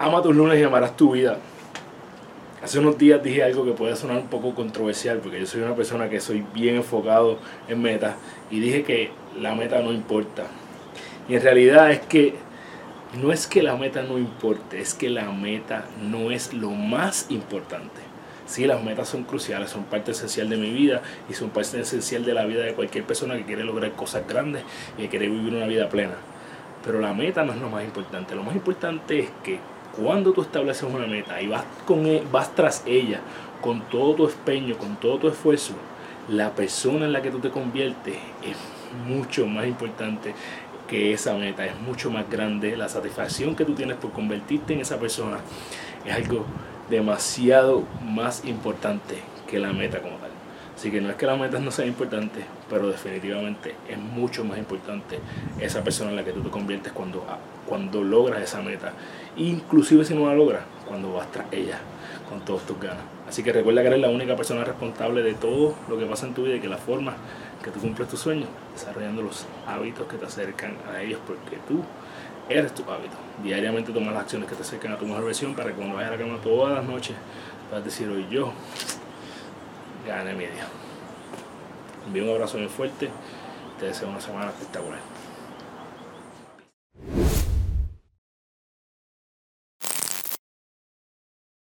Ama tus lunes y amarás tu vida. Hace unos días dije algo que puede sonar un poco controversial porque yo soy una persona que soy bien enfocado en metas y dije que la meta no importa. Y en realidad es que no es que la meta no importe, es que la meta no es lo más importante. Sí, las metas son cruciales, son parte esencial de mi vida y son parte esencial de la vida de cualquier persona que quiere lograr cosas grandes y que quiere vivir una vida plena. Pero la meta no es lo más importante. Lo más importante es que cuando tú estableces una meta y vas, con, e, vas tras ella con todo tu empeño, con todo tu esfuerzo, la persona en la que tú te conviertes es mucho más importante que esa meta, es mucho más grande. La satisfacción que tú tienes por convertirte en esa persona es algo demasiado más importante que la meta como tal. Así que no es que la meta no sea importante, pero definitivamente es mucho más importante esa persona en la que tú te conviertes cuando, cuando logras esa meta. Inclusive si no la logras, cuando vas tras ella con todos tus ganas. Así que recuerda que eres la única persona responsable de todo lo que pasa en tu vida y que la forma que tú cumples tus sueños, desarrollando los hábitos que te acercan a ellos, porque tú eres tu hábito. Diariamente tomas las acciones que te acercan a tu mejor versión para que cuando vayas a la cama todas las noches puedas decir hoy yo gané mi día. Envío un abrazo muy fuerte. Te deseo una semana espectacular.